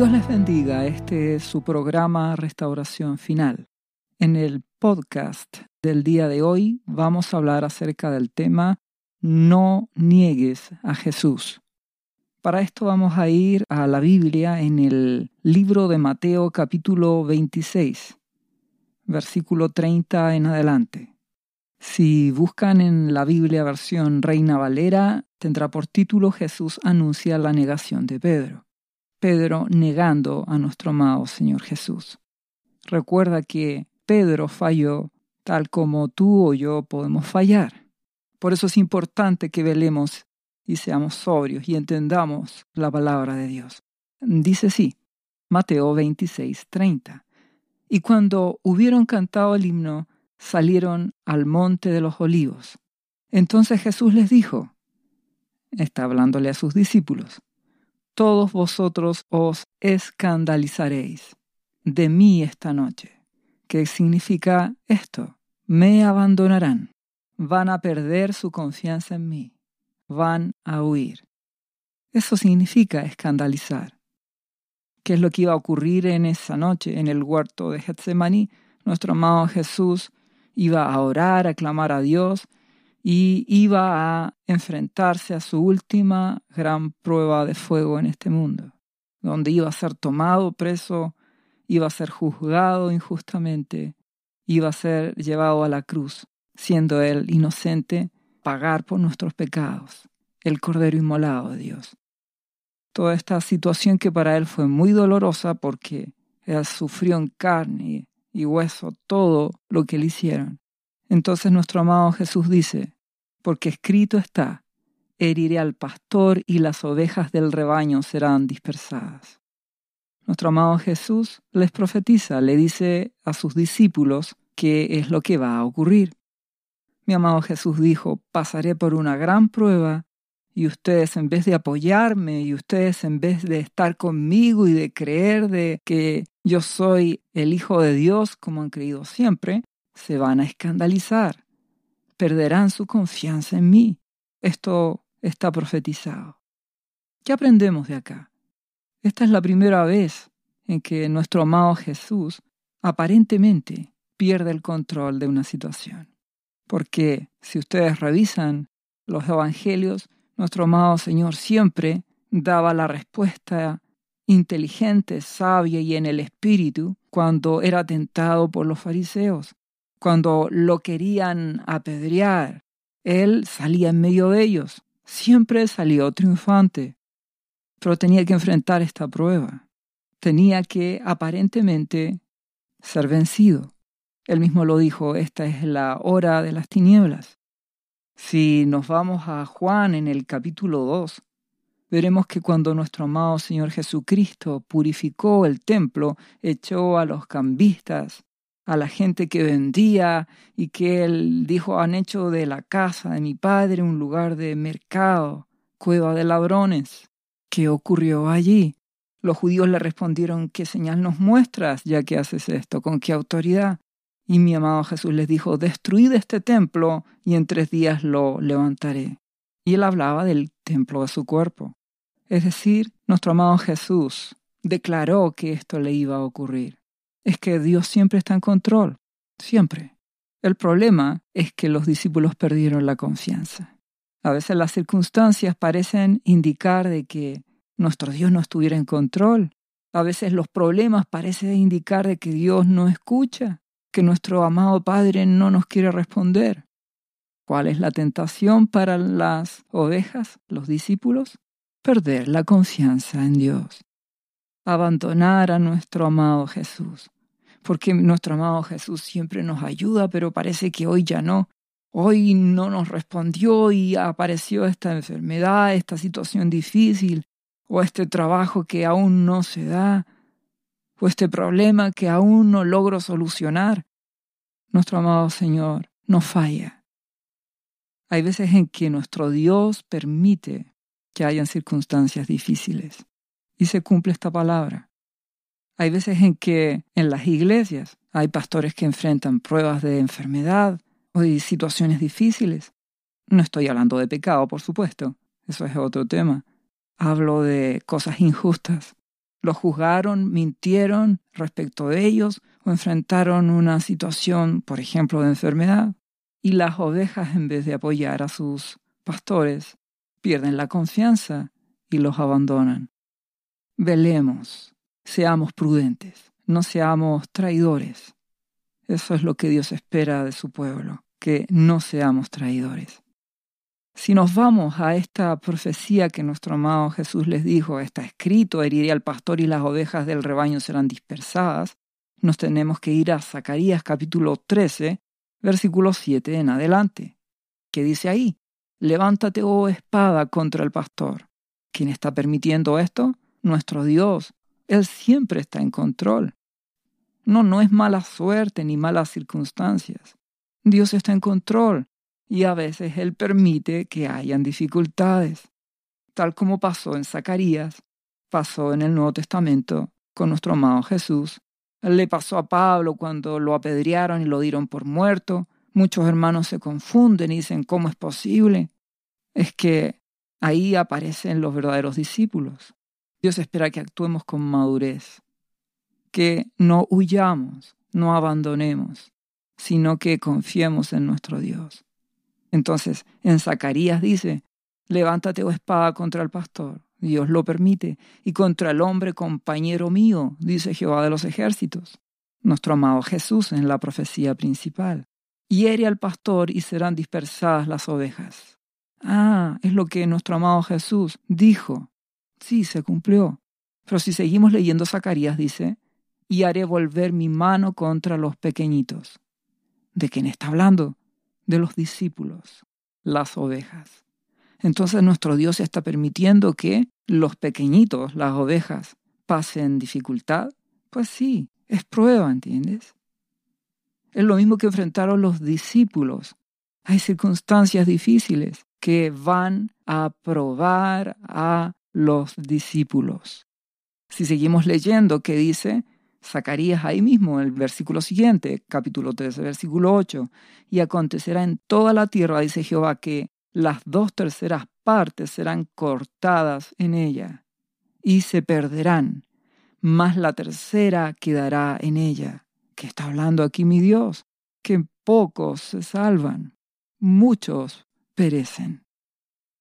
Dios les bendiga. Este es su programa Restauración Final. En el podcast del día de hoy vamos a hablar acerca del tema No niegues a Jesús. Para esto vamos a ir a la Biblia en el libro de Mateo capítulo 26, versículo 30 en adelante. Si buscan en la Biblia versión Reina Valera, tendrá por título Jesús anuncia la negación de Pedro. Pedro negando a nuestro amado Señor Jesús. Recuerda que Pedro falló tal como tú o yo podemos fallar. Por eso es importante que velemos y seamos sobrios y entendamos la palabra de Dios. Dice así, Mateo 26, 30. Y cuando hubieron cantado el himno, salieron al monte de los olivos. Entonces Jesús les dijo, está hablándole a sus discípulos, todos vosotros os escandalizaréis de mí esta noche. ¿Qué significa esto? Me abandonarán, van a perder su confianza en mí, van a huir. Eso significa escandalizar. ¿Qué es lo que iba a ocurrir en esa noche en el huerto de Getsemaní? Nuestro amado Jesús iba a orar, a clamar a Dios y iba a enfrentarse a su última gran prueba de fuego en este mundo, donde iba a ser tomado preso, iba a ser juzgado injustamente, iba a ser llevado a la cruz, siendo él inocente, pagar por nuestros pecados, el Cordero Inmolado de Dios. Toda esta situación que para él fue muy dolorosa porque él sufrió en carne y hueso todo lo que le hicieron. Entonces nuestro amado Jesús dice, porque escrito está, heriré al pastor y las ovejas del rebaño serán dispersadas. Nuestro amado Jesús les profetiza, le dice a sus discípulos qué es lo que va a ocurrir. Mi amado Jesús dijo, pasaré por una gran prueba y ustedes en vez de apoyarme y ustedes en vez de estar conmigo y de creer de que yo soy el Hijo de Dios como han creído siempre, se van a escandalizar, perderán su confianza en mí. Esto está profetizado. ¿Qué aprendemos de acá? Esta es la primera vez en que nuestro amado Jesús aparentemente pierde el control de una situación. Porque si ustedes revisan los evangelios, nuestro amado Señor siempre daba la respuesta inteligente, sabia y en el espíritu cuando era tentado por los fariseos, cuando lo querían apedrear. Él salía en medio de ellos, siempre salió triunfante, pero tenía que enfrentar esta prueba, tenía que aparentemente ser vencido. Él mismo lo dijo, esta es la hora de las tinieblas. Si nos vamos a Juan en el capítulo 2, veremos que cuando nuestro amado Señor Jesucristo purificó el templo, echó a los cambistas, a la gente que vendía y que él dijo han hecho de la casa de mi padre un lugar de mercado, cueva de ladrones. ¿Qué ocurrió allí? Los judíos le respondieron, ¿qué señal nos muestras ya que haces esto? ¿Con qué autoridad? Y mi amado Jesús les dijo, destruid este templo y en tres días lo levantaré. Y él hablaba del templo de su cuerpo. Es decir, nuestro amado Jesús declaró que esto le iba a ocurrir. Es que Dios siempre está en control, siempre. El problema es que los discípulos perdieron la confianza. A veces las circunstancias parecen indicar de que nuestro Dios no estuviera en control. A veces los problemas parecen indicar de que Dios no escucha que nuestro amado Padre no nos quiere responder. ¿Cuál es la tentación para las ovejas, los discípulos? Perder la confianza en Dios. Abandonar a nuestro amado Jesús. Porque nuestro amado Jesús siempre nos ayuda, pero parece que hoy ya no. Hoy no nos respondió y apareció esta enfermedad, esta situación difícil, o este trabajo que aún no se da o este problema que aún no logro solucionar, nuestro amado Señor no falla. Hay veces en que nuestro Dios permite que hayan circunstancias difíciles y se cumple esta palabra. Hay veces en que en las iglesias hay pastores que enfrentan pruebas de enfermedad o de situaciones difíciles. No estoy hablando de pecado, por supuesto, eso es otro tema. Hablo de cosas injustas Los juzgaron, mintieron respecto de ellos o enfrentaron una situación, por ejemplo, de enfermedad. Y las ovejas, en vez de apoyar a sus pastores, pierden la confianza y los abandonan. Velemos, seamos prudentes, no seamos traidores. Eso es lo que Dios espera de su pueblo, que no seamos traidores. Si nos vamos a esta profecía que nuestro amado Jesús les dijo, está escrito, heriré al pastor y las ovejas del rebaño serán dispersadas, nos tenemos que ir a Zacarías capítulo 13, versículo 7 en adelante, que dice ahí, levántate, oh espada, contra el pastor. ¿Quién está permitiendo esto? Nuestro Dios. Él siempre está en control. No, no es mala suerte ni malas circunstancias. Dios está en control y a veces Él permite que hayan dificultades. Tal como pasó en Zacarías, pasó en el Nuevo Testamento con nuestro amado Jesús le pasó a Pablo cuando lo apedrearon y lo dieron por muerto. Muchos hermanos se confunden y dicen, ¿cómo es posible? Es que ahí aparecen los verdaderos discípulos. Dios espera que actuemos con madurez, que no huyamos, no abandonemos, sino que confiemos en nuestro Dios. Entonces, en Zacarías dice, levántate, o oh espada, contra el pastor. Dios lo permite, y contra el hombre compañero mío, dice Jehová de los ejércitos, nuestro amado Jesús en la profecía principal. Hiere al pastor y serán dispersadas las ovejas. Ah, es lo que nuestro amado Jesús dijo. Sí, se cumplió. Pero si seguimos leyendo Zacarías, dice, y haré volver mi mano contra los pequeñitos. ¿De quién está hablando? De los discípulos, las ovejas. Entonces nuestro Dios está permitiendo que los pequeñitos, las ovejas, pasen dificultad. Pues sí, es prueba, ¿entiendes? Es lo mismo que enfrentaron los discípulos. Hay circunstancias difíciles que van a probar a los discípulos. Si seguimos leyendo, ¿qué dice? Zacarías ahí mismo, el versículo siguiente, capítulo 13, versículo 8, y acontecerá en toda la tierra, dice Jehová, que las dos terceras partes serán cortadas en ella y se perderán, mas la tercera quedará en ella. ¿Qué está hablando aquí mi Dios? Que pocos se salvan, muchos perecen.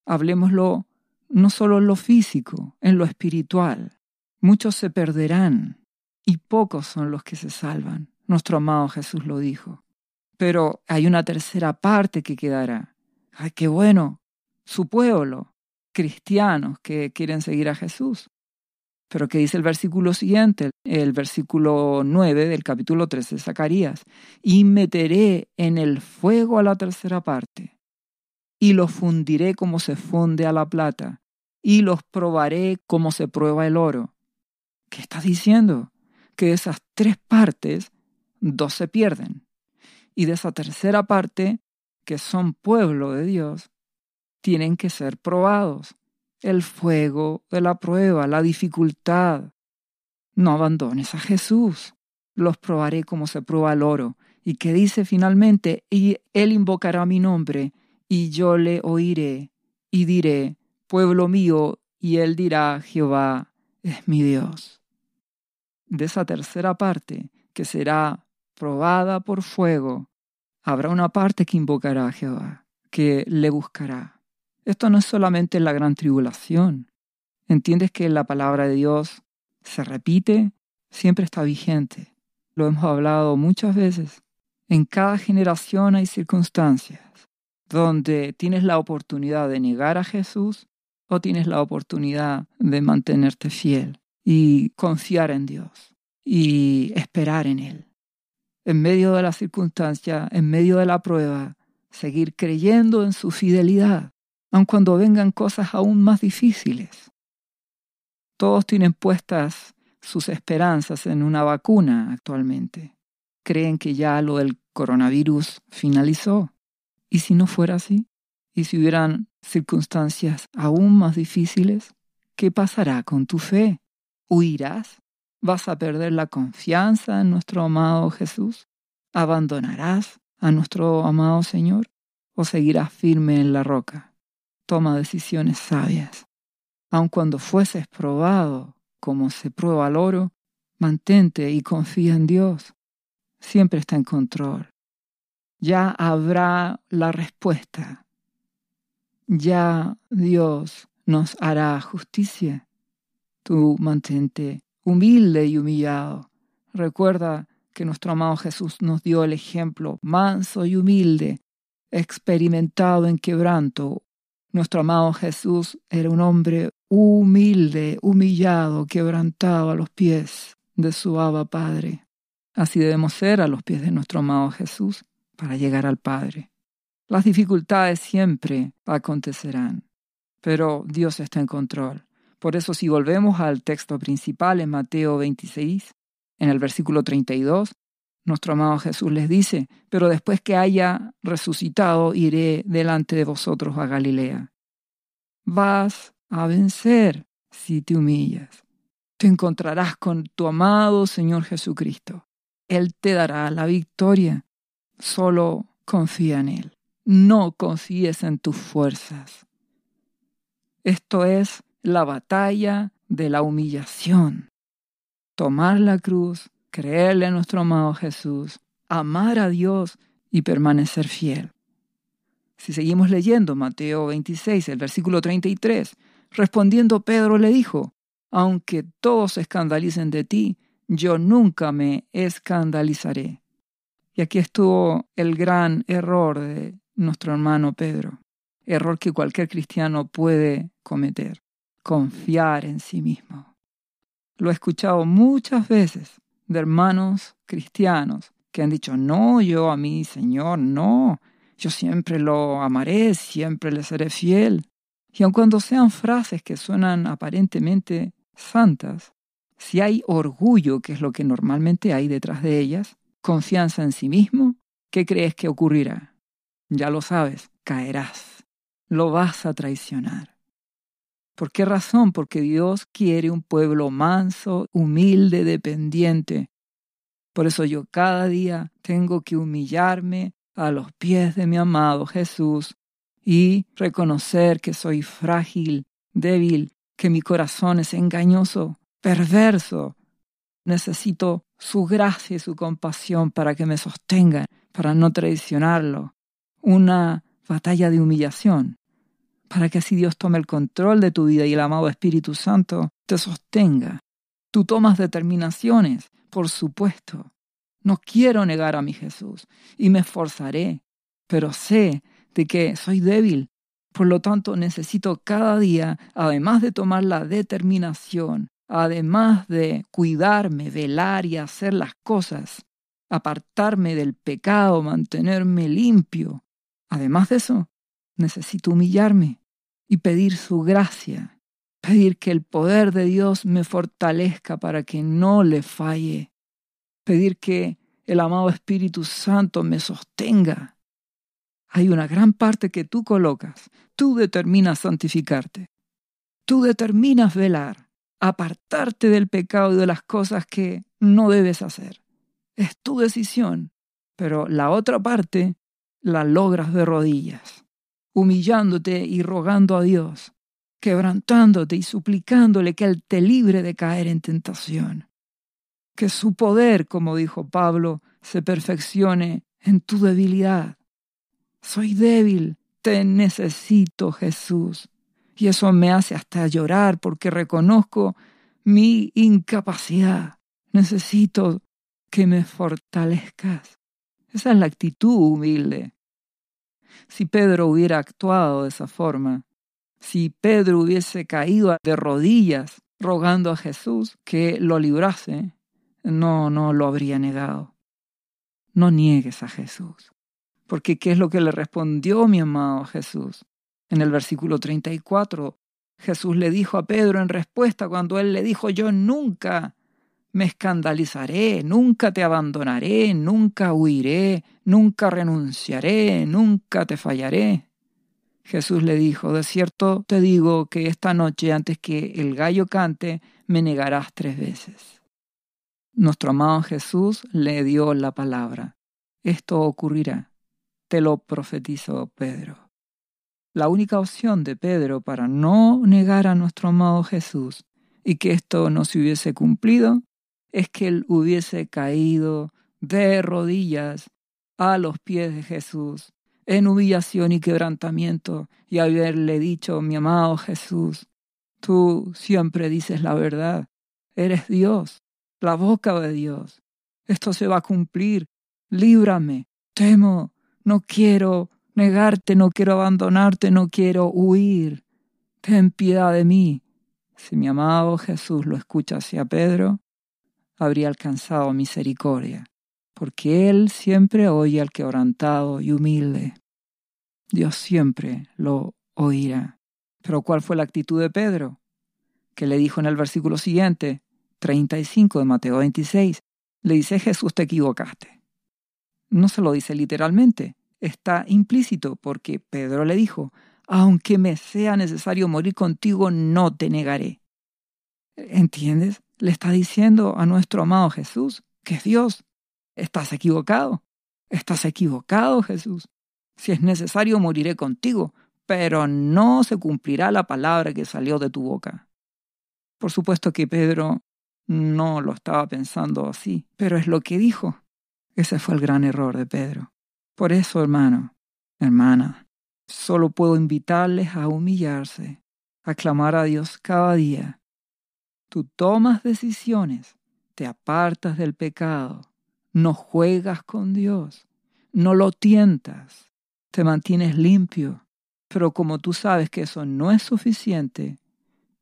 Hablemoslo no solo en lo físico, en lo espiritual. Muchos se perderán y pocos son los que se salvan. Nuestro amado Jesús lo dijo. Pero hay una tercera parte que quedará ay, qué bueno, su pueblo, cristianos que quieren seguir a Jesús. Pero ¿qué dice el versículo siguiente? El versículo 9 del capítulo 13 de Zacarías. Y meteré en el fuego a la tercera parte, y los fundiré como se funde a la plata, y los probaré como se prueba el oro. ¿Qué está diciendo? Que de esas tres partes, dos se pierden. Y de esa tercera parte, que son pueblo de Dios, tienen que ser probados. El fuego de la prueba, la dificultad. No abandones a Jesús. Los probaré como se prueba el oro. Y que dice finalmente, y él invocará mi nombre, y yo le oiré, y diré, pueblo mío, y él dirá, Jehová es mi Dios. De esa tercera parte, que será probada por fuego, habrá una parte que invocará a Jehová, que le buscará. Esto no es solamente la gran tribulación. ¿Entiendes que la palabra de Dios se repite? Siempre está vigente. Lo hemos hablado muchas veces. En cada generación hay circunstancias donde tienes la oportunidad de negar a Jesús o tienes la oportunidad de mantenerte fiel y confiar en Dios y esperar en Él en medio de la circunstancia, en medio de la prueba, seguir creyendo en su fidelidad, aun cuando vengan cosas aún más difíciles. Todos tienen puestas sus esperanzas en una vacuna actualmente. Creen que ya lo del coronavirus finalizó. ¿Y si no fuera así? ¿Y si hubieran circunstancias aún más difíciles? ¿Qué pasará con tu fe? ¿Huirás? ¿Vas a perder la confianza en nuestro amado Jesús? ¿Abandonarás a nuestro amado Señor? ¿O seguirás firme en la roca? Toma decisiones sabias. Aun cuando fueses probado, como se prueba el oro, mantente y confía en Dios. Siempre está en control. Ya habrá la respuesta. Ya Dios nos hará justicia. Tú mantente humilde y humillado. Recuerda que nuestro amado Jesús nos dio el ejemplo manso y humilde, experimentado en quebranto. Nuestro amado Jesús era un hombre humilde, humillado, quebrantado a los pies de su Abba Padre. Así debemos ser a los pies de nuestro amado Jesús para llegar al Padre. Las dificultades siempre acontecerán, pero Dios está en control. Por eso si volvemos al texto principal en Mateo 26, en el versículo 32, nuestro amado Jesús les dice, pero después que haya resucitado iré delante de vosotros a Galilea. Vas a vencer si te humillas. Te encontrarás con tu amado Señor Jesucristo. Él te dará la victoria. Solo confía en Él. No confíes en tus fuerzas. Esto es la batalla de la humillación. Tomar la cruz, creerle a nuestro amado Jesús, amar a Dios y permanecer fiel. Si seguimos leyendo Mateo 26, el versículo 33, respondiendo Pedro le dijo, aunque todos se escandalicen de ti, yo nunca me escandalizaré. Y aquí estuvo el gran error de nuestro hermano Pedro, error que cualquier cristiano puede cometer confiar en sí mismo. Lo he escuchado muchas veces de hermanos cristianos que han dicho, no, yo a mi Señor, no, yo siempre lo amaré, siempre le seré fiel. Y aun cuando sean frases que suenan aparentemente santas, si hay orgullo, que es lo que normalmente hay detrás de ellas, confianza en sí mismo, ¿qué crees que ocurrirá? Ya lo sabes, caerás, lo vas a traicionar. ¿Por qué razón? Porque Dios quiere un pueblo manso, humilde, dependiente. Por eso yo cada día tengo que humillarme a los pies de mi amado Jesús y reconocer que soy frágil, débil, que mi corazón es engañoso, perverso. Necesito su gracia y su compasión para que me sostengan, para no traicionarlo. Una batalla de humillación para que así Dios tome el control de tu vida y el amado Espíritu Santo te sostenga. Tú tomas determinaciones, por supuesto. No quiero negar a mi Jesús y me esforzaré, pero sé de que soy débil. Por lo tanto, necesito cada día, además de tomar la determinación, además de cuidarme, velar y hacer las cosas, apartarme del pecado, mantenerme limpio. Además de eso, necesito humillarme y pedir su gracia, pedir que el poder de Dios me fortalezca para que no le falle, pedir que el amado Espíritu Santo me sostenga. Hay una gran parte que tú colocas, tú determinas santificarte, tú determinas velar, apartarte del pecado y de las cosas que no debes hacer. Es tu decisión, pero la otra parte la logras de rodillas humillándote y rogando a Dios, quebrantándote y suplicándole que Él te libre de caer en tentación. Que su poder, como dijo Pablo, se perfeccione en tu debilidad. Soy débil, te necesito, Jesús. Y eso me hace hasta llorar porque reconozco mi incapacidad. Necesito que me fortalezcas. Esa es la actitud humilde si Pedro hubiera actuado de esa forma, si Pedro hubiese caído de rodillas rogando a Jesús que lo librase, no, no lo habría negado. No niegues a Jesús. Porque ¿qué es lo que le respondió mi amado Jesús? En el versículo 34, Jesús le dijo a Pedro en respuesta cuando él le dijo, yo nunca me escandalizaré, nunca te abandonaré, nunca huiré, nunca renunciaré, nunca te fallaré. Jesús le dijo, de cierto te digo que esta noche antes que el gallo cante, me negarás tres veces. Nuestro amado Jesús le dio la palabra. Esto ocurrirá. Te lo profetizó Pedro. La única opción de Pedro para no negar a nuestro amado Jesús y que esto no se hubiese cumplido, es que él hubiese caído de rodillas a los pies de Jesús en humillación y quebrantamiento y haberle dicho, mi amado Jesús, tú siempre dices la verdad, eres Dios, la boca de Dios, esto se va a cumplir, líbrame, temo, no quiero negarte, no quiero abandonarte, no quiero huir, ten piedad de mí. Si mi amado Jesús lo escucha hacia Pedro, habría alcanzado misericordia, porque Él siempre oye al quebrantado y humilde. Dios siempre lo oirá. Pero ¿cuál fue la actitud de Pedro? Que le dijo en el versículo siguiente, 35 de Mateo 26, le dice Jesús te equivocaste. No se lo dice literalmente, está implícito porque Pedro le dijo, aunque me sea necesario morir contigo, no te negaré. ¿Entiendes? Le está diciendo a nuestro amado Jesús, que es Dios, estás equivocado, estás equivocado Jesús. Si es necesario, moriré contigo, pero no se cumplirá la palabra que salió de tu boca. Por supuesto que Pedro no lo estaba pensando así, pero es lo que dijo. Ese fue el gran error de Pedro. Por eso, hermano, hermana, solo puedo invitarles a humillarse, a clamar a Dios cada día. Tú tomas decisiones, te apartas del pecado, no juegas con Dios, no lo tientas, te mantienes limpio, pero como tú sabes que eso no es suficiente,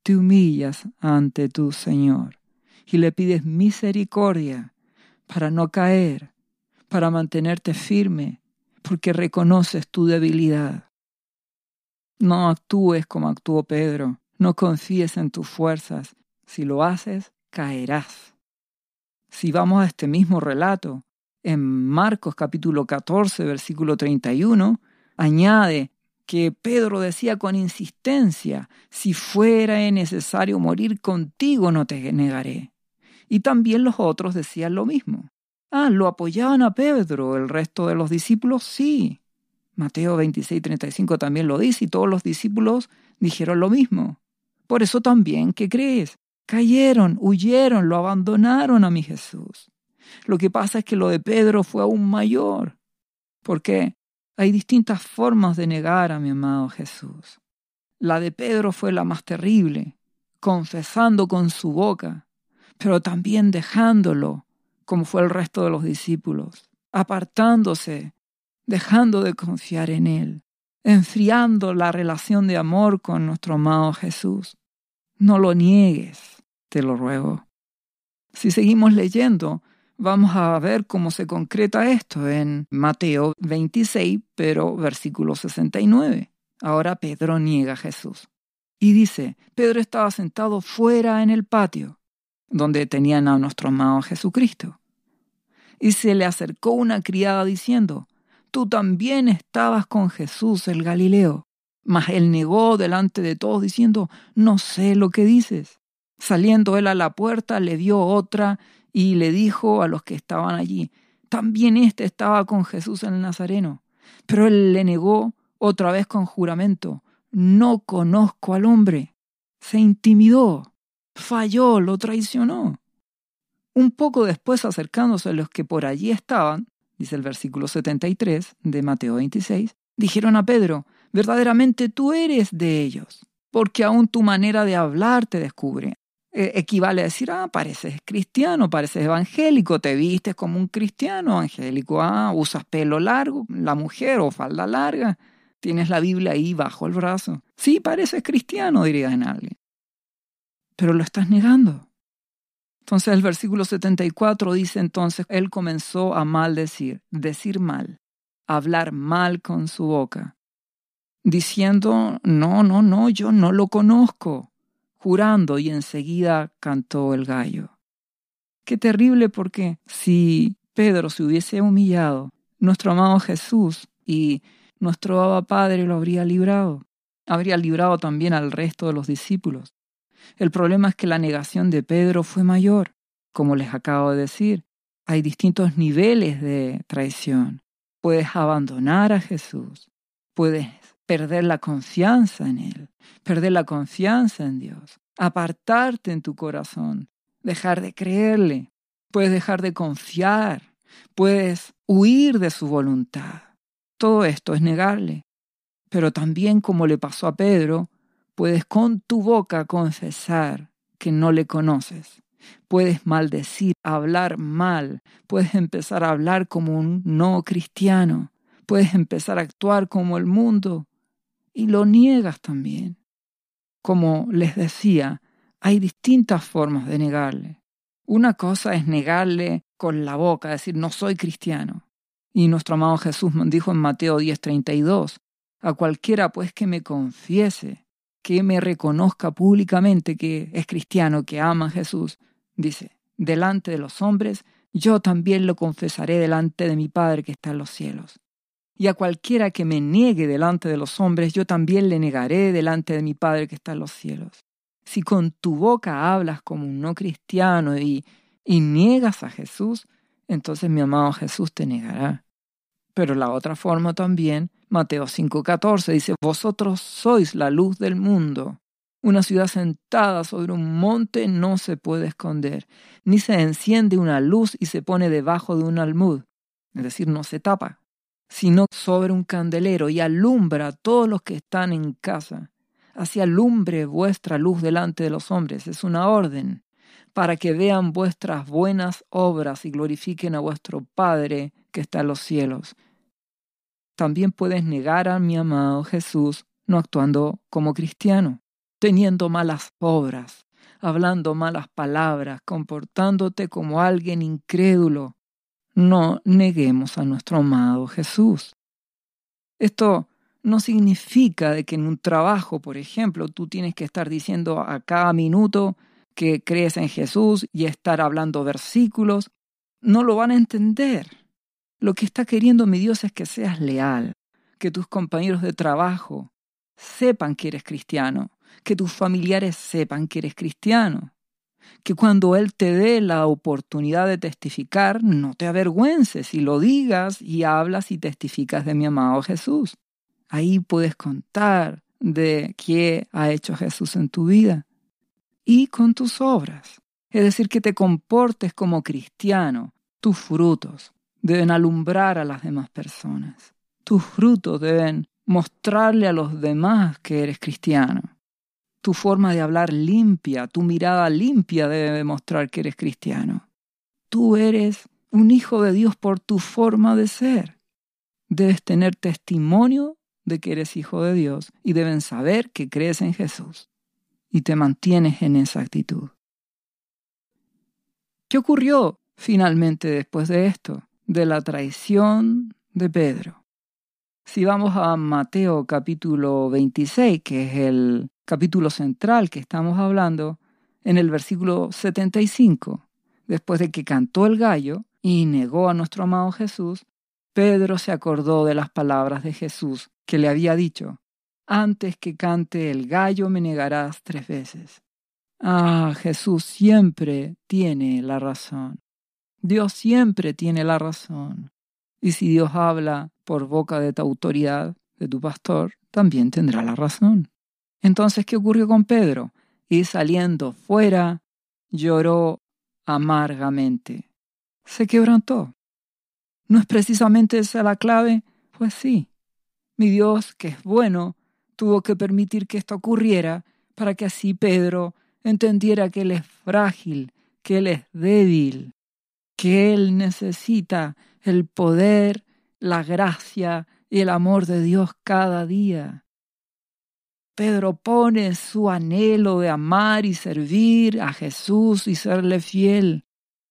te humillas ante tu Señor y le pides misericordia para no caer, para mantenerte firme, porque reconoces tu debilidad. No actúes como actuó Pedro, no confíes en tus fuerzas. Si lo haces, caerás. Si vamos a este mismo relato, en Marcos capítulo 14, versículo 31, añade que Pedro decía con insistencia, si fuera necesario morir contigo no te negaré. Y también los otros decían lo mismo. Ah, lo apoyaban a Pedro, el resto de los discípulos sí. Mateo 26, 35 también lo dice y todos los discípulos dijeron lo mismo. Por eso también, ¿qué crees? Cayeron, huyeron, lo abandonaron a mi Jesús. Lo que pasa es que lo de Pedro fue aún mayor. porque Hay distintas formas de negar a mi amado Jesús. La de Pedro fue la más terrible, confesando con su boca, pero también dejándolo, como fue el resto de los discípulos, apartándose, dejando de confiar en Él, enfriando la relación de amor con nuestro amado Jesús. No lo niegues, te lo ruego. Si seguimos leyendo, vamos a ver cómo se concreta esto en Mateo 26, pero versículo 69. Ahora Pedro niega a Jesús. Y dice, Pedro estaba sentado fuera en el patio donde tenían a nuestro amado Jesucristo. Y se le acercó una criada diciendo, Tú también estabas con Jesús el Galileo. Mas él negó delante de todos diciendo, No sé lo que dices. Saliendo él a la puerta, le dio otra y le dijo a los que estaban allí, También éste estaba con Jesús el Nazareno. Pero él le negó otra vez con juramento, No conozco al hombre. Se intimidó falló, lo traicionó. Un poco después, acercándose a los que por allí estaban, dice el versículo 73 de Mateo 26, dijeron a Pedro, verdaderamente tú eres de ellos, porque aún tu manera de hablar te descubre. E, equivale a decir, ah, pareces cristiano, pareces evangélico, te vistes como un cristiano evangélico, ah, usas pelo largo, la mujer o falda larga, tienes la Biblia ahí bajo el brazo. Sí, pareces cristiano, diría en alguien pero lo estás negando. Entonces el versículo 74 dice entonces, él comenzó a maldecir, decir mal, hablar mal con su boca, diciendo, no, no, no, yo no lo conozco, jurando y enseguida cantó el gallo. Qué terrible porque si Pedro se hubiese humillado, nuestro amado Jesús y nuestro Abba Padre lo habría librado. Habría librado también al resto de los discípulos. El problema es que la negación de Pedro fue mayor. Como les acabo de decir, hay distintos niveles de traición. Puedes abandonar a Jesús, puedes perder la confianza en Él, perder la confianza en Dios, apartarte en tu corazón, dejar de creerle, puedes dejar de confiar, puedes huir de su voluntad. Todo esto es negarle. Pero también como le pasó a Pedro, puedes con tu boca confesar que no le conoces. Puedes maldecir, hablar mal, puedes empezar a hablar como un no cristiano, puedes empezar a actuar como el mundo y lo niegas también. Como les decía, hay distintas formas de negarle. Una cosa es negarle con la boca, decir no soy cristiano. Y nuestro amado Jesús dijo en Mateo 10:32, a cualquiera pues que me confiese, que me reconozca públicamente que es cristiano, que ama a Jesús, dice, delante de los hombres, yo también lo confesaré delante de mi Padre que está en los cielos. Y a cualquiera que me niegue delante de los hombres, yo también le negaré delante de mi Padre que está en los cielos. Si con tu boca hablas como un no cristiano y, y niegas a Jesús, entonces mi amado Jesús te negará. Pero la otra forma también, Mateo 5:14 dice, vosotros sois la luz del mundo. Una ciudad sentada sobre un monte no se puede esconder, ni se enciende una luz y se pone debajo de un almud, es decir, no se tapa, sino sobre un candelero y alumbra a todos los que están en casa. Así alumbre vuestra luz delante de los hombres, es una orden, para que vean vuestras buenas obras y glorifiquen a vuestro Padre que está en los cielos. También puedes negar a mi amado Jesús no actuando como cristiano teniendo malas obras, hablando malas palabras, comportándote como alguien incrédulo. No neguemos a nuestro amado Jesús. Esto no significa de que en un trabajo, por ejemplo, tú tienes que estar diciendo a cada minuto que crees en Jesús y estar hablando versículos. No lo van a entender. Lo que está queriendo mi Dios es que seas leal, que tus compañeros de trabajo sepan que eres cristiano, que tus familiares sepan que eres cristiano, que cuando Él te dé la oportunidad de testificar, no te avergüences y lo digas y hablas y testificas de mi amado Jesús. Ahí puedes contar de qué ha hecho Jesús en tu vida y con tus obras. Es decir, que te comportes como cristiano. Tus frutos deben alumbrar a las demás personas. Tus frutos deben mostrarle a los demás que eres cristiano. Tu forma de hablar limpia, tu mirada limpia debe demostrar que eres cristiano. Tú eres un hijo de Dios por tu forma de ser. Debes tener testimonio de que eres hijo de Dios y deben saber que crees en Jesús y te mantienes en esa actitud. ¿Qué ocurrió finalmente después de esto? De la traición de Pedro. Si vamos a Mateo capítulo 26, que es el capítulo central que estamos hablando, en el versículo 75, después de que cantó el gallo y negó a nuestro amado Jesús, Pedro se acordó de las palabras de Jesús que le había dicho, antes que cante el gallo me negarás tres veces. Ah, Jesús siempre tiene la razón. Dios siempre tiene la razón. Y si Dios habla por boca de tu autoridad, de tu pastor, también tendrá la razón. Entonces, ¿qué ocurrió con Pedro? Y saliendo fuera, lloró amargamente. Se quebrantó. ¿No es precisamente esa la clave? Pues sí. Mi Dios, que es bueno, tuvo que permitir que esto ocurriera para que así Pedro entendiera que Él es frágil, que Él es débil, que Él necesita el poder, la gracia y el amor de Dios cada día. Pedro pone su anhelo de amar y servir a Jesús y serle fiel.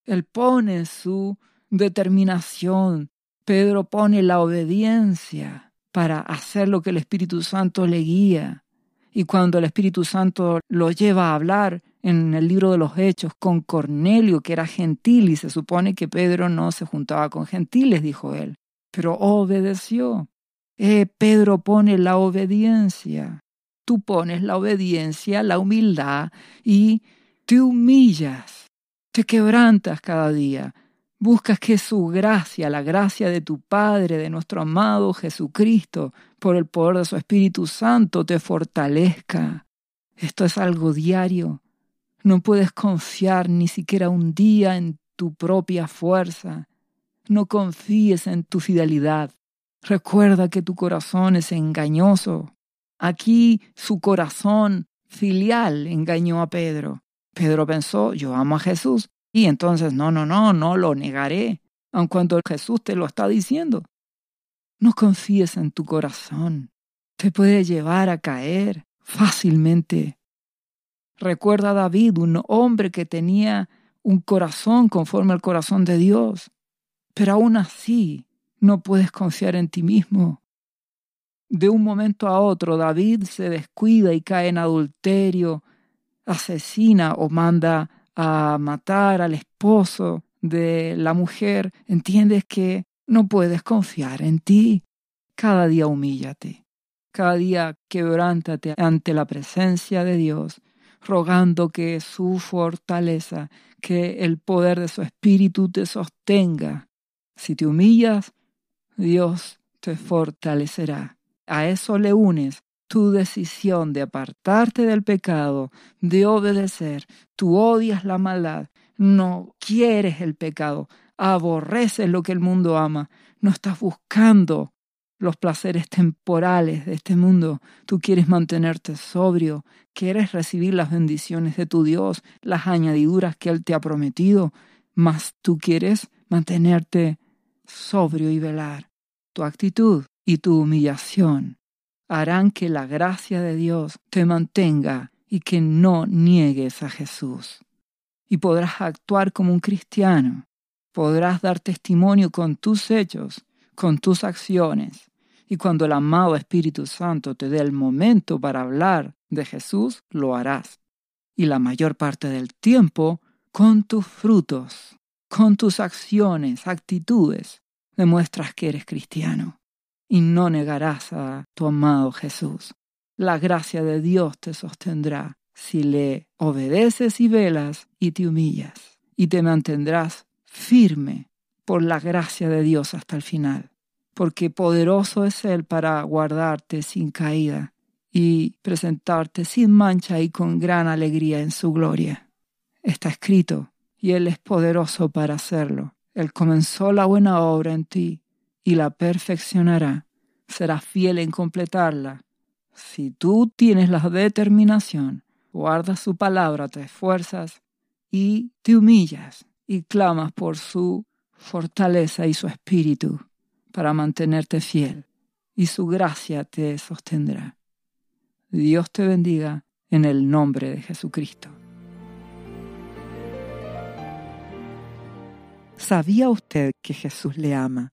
Él pone su determinación. Pedro pone la obediencia para hacer lo que el Espíritu Santo le guía. Y cuando el Espíritu Santo lo lleva a hablar, en el libro de los Hechos con Cornelio, que era gentil, y se supone que Pedro no se juntaba con gentiles, dijo él, pero obedeció. Eh, Pedro pone la obediencia. Tú pones la obediencia, la humildad y te humillas, te quebrantas cada día. Buscas que su gracia, la gracia de tu Padre, de nuestro amado Jesucristo, por el poder de su Espíritu Santo, te fortalezca Esto es algo diario. No puedes confiar ni siquiera un día en tu propia fuerza. No confíes en tu fidelidad. Recuerda que tu corazón es engañoso. Aquí su corazón filial engañó a Pedro. Pedro pensó, yo amo a Jesús, y entonces no, no, no, no lo negaré, aun cuando Jesús te lo está diciendo. No confíes en tu corazón. Te puede llevar a caer fácilmente. Recuerda a David, un hombre que tenía un corazón conforme al corazón de Dios, pero aún así no puedes confiar en ti mismo. De un momento a otro David se descuida y cae en adulterio, asesina o manda a matar al esposo de la mujer. Entiendes que no puedes confiar en ti. Cada día humíllate. Cada día quebrántate ante la presencia de Dios, rogando que su fortaleza, que el poder de su espíritu te sostenga. Si te humillas, Dios te fortalecerá. A eso le unes tu decisión de apartarte del pecado, de obedecer. Tú odias la maldad, no quieres el pecado, aborreces lo que el mundo ama, no estás buscando los placeres temporales de este mundo, tú quieres mantenerte sobrio, quieres recibir las bendiciones de tu Dios, las añadiduras que Él te ha prometido, mas tú quieres mantenerte sobrio y velar. Tu actitud y tu humillación harán que la gracia de Dios te mantenga y que no niegues a Jesús. Y podrás actuar como un cristiano, podrás dar testimonio con tus hechos, con tus acciones. Y cuando el amado Espíritu Santo te dé el momento para hablar de Jesús, lo harás. Y la mayor parte del tiempo, con tus frutos, con tus acciones, actitudes, demuestras que eres cristiano y no negarás a tu amado Jesús. La gracia de Dios te sostendrá si le obedeces y velas y te humillas, y te mantendrás firme por la gracia de Dios hasta el final, porque poderoso es Él para guardarte sin caída y presentarte sin mancha y con gran alegría en su gloria. Está escrito, y Él es poderoso para hacerlo. Él comenzó la buena obra en ti y la perfeccionará. Será fiel en completarla. Si tú tienes la determinación, guardas su palabra, te esfuerzas y te humillas y clamas por su fortaleza y su espíritu para mantenerte fiel, y su gracia te sostendrá. Dios te bendiga en el nombre de Jesucristo. ¿Sabía usted que Jesús le ama?